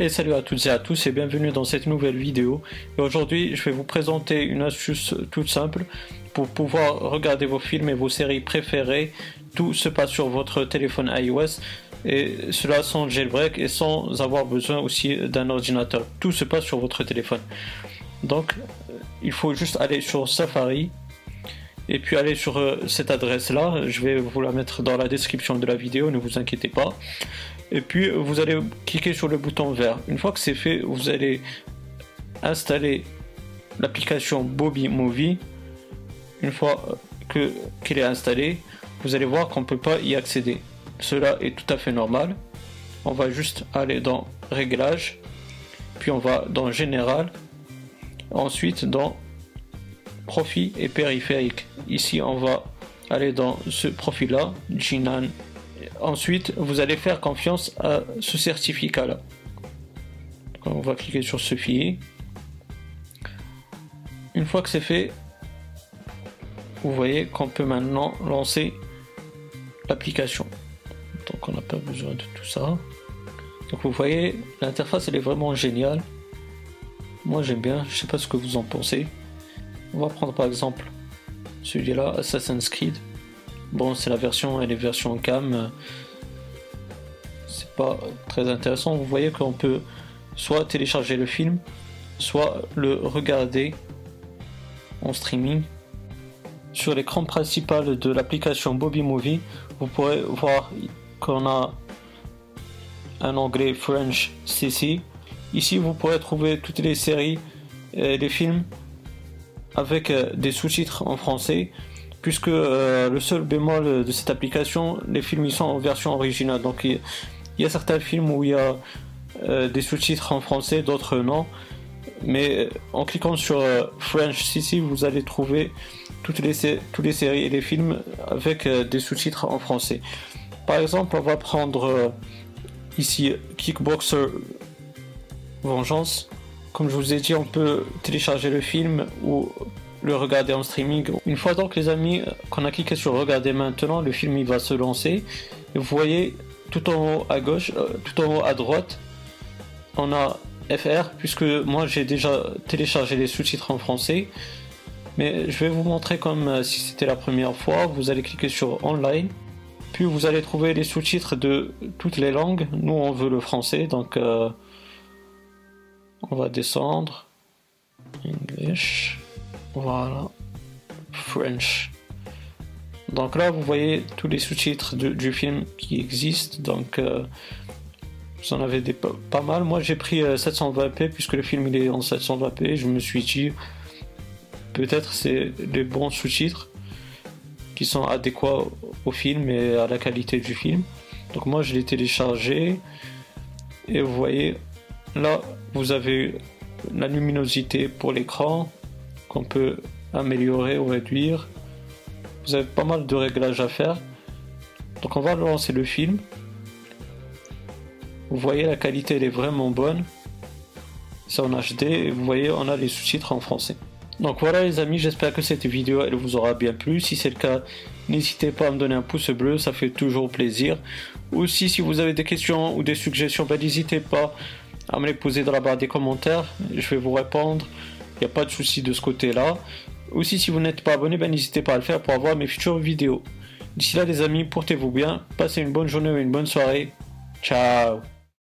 Et salut à toutes et à tous et bienvenue dans cette nouvelle vidéo. Et aujourd'hui, je vais vous présenter une astuce toute simple pour pouvoir regarder vos films et vos séries préférées. Tout se passe sur votre téléphone iOS et cela sans jailbreak et sans avoir besoin aussi d'un ordinateur. Tout se passe sur votre téléphone. Donc, il faut juste aller sur Safari et puis aller sur euh, cette adresse là. Je vais vous la mettre dans la description de la vidéo, ne vous inquiétez pas et puis vous allez cliquer sur le bouton vert. Une fois que c'est fait, vous allez installer l'application Bobby Movie. Une fois que est installée, vous allez voir qu'on ne peut pas y accéder. Cela est tout à fait normal. On va juste aller dans Réglages, puis on va dans Général, ensuite dans Profil et périphérique. Ici, on va aller dans ce profil-là, Jinan Ensuite, vous allez faire confiance à ce certificat-là. On va cliquer sur ce fichier. Une fois que c'est fait, vous voyez qu'on peut maintenant lancer l'application. Donc on n'a pas besoin de tout ça. Donc vous voyez, l'interface elle est vraiment géniale. Moi j'aime bien, je sais pas ce que vous en pensez. On va prendre par exemple celui-là, Assassin's Creed. Bon, c'est la version, elle est version cam. C'est pas très intéressant. Vous voyez qu'on peut soit télécharger le film, soit le regarder en streaming. Sur l'écran principal de l'application Bobby Movie, vous pourrez voir qu'on a un onglet French CC. Ici, vous pourrez trouver toutes les séries et les films avec euh, des sous-titres en français puisque euh, le seul bémol de cette application, les films ils sont en version originale. Donc il, y a certains films où il y a euh, des sous-titres en français, d'autres non. Mais euh, en cliquant sur French CC, vous allez trouver toutes les, toutes les séries et les films avec des sous-titres en français. Par exemple, on va prendre ici Kickboxer Vengeance. Comme je vous ai dit, on peut télécharger le film ou le regarder en streaming. Une fois donc les amis qu'on a cliqué sur regarder maintenant, le film il va se lancer. Et vous voyez tout en haut à gauche, euh, tout en haut à droite, on a FR puisque moi j'ai déjà téléchargé les sous-titres en français. Mais je vais vous montrer comme euh, si c'était la première fois. Vous allez cliquer sur online. Puis vous allez trouver les sous-titres de toutes les langues. Nous on veut le français donc euh, on va descendre. English. Voilà. French. Donc là, vous voyez tous les sous-titres du film qui existent. Donc, euh, vous en avez pas, mal. Moi, j'ai pris 720p euh, puisque le film il est en 720p. Je me suis dit, peut-être c'est les bons sous-titres qui sont adéquats au film et à la qualité du film. Donc moi, je l'ai téléchargé. Et vous voyez, là, vous avez la luminosité pour l'écran, qu'on peut améliorer ou réduire. Vous avez pas mal de réglages à faire. Donc on va lancer le film. Vous voyez la qualité elle est vraiment bonne. C'est en HD et vous voyez on a les sous-titres en français. Donc voilà les amis, j'espère que cette vidéo elle vous aura bien plu. Si c'est le cas, n'hésitez pas à me donner un pouce bleu, ça fait toujours plaisir. Aussi si vous avez des questions ou des suggestions, ben, n'hésitez pas à me les poser dans la barre des commentaires. Je vais vous répondre. Il n'y a pas de souci de ce côté-là. Aussi, si vous n'êtes pas abonné, ben, n'hésitez pas à le faire pour avoir mes futures vidéos. D'ici là, les amis, portez-vous bien. Passez une bonne journée ou une bonne soirée. Ciao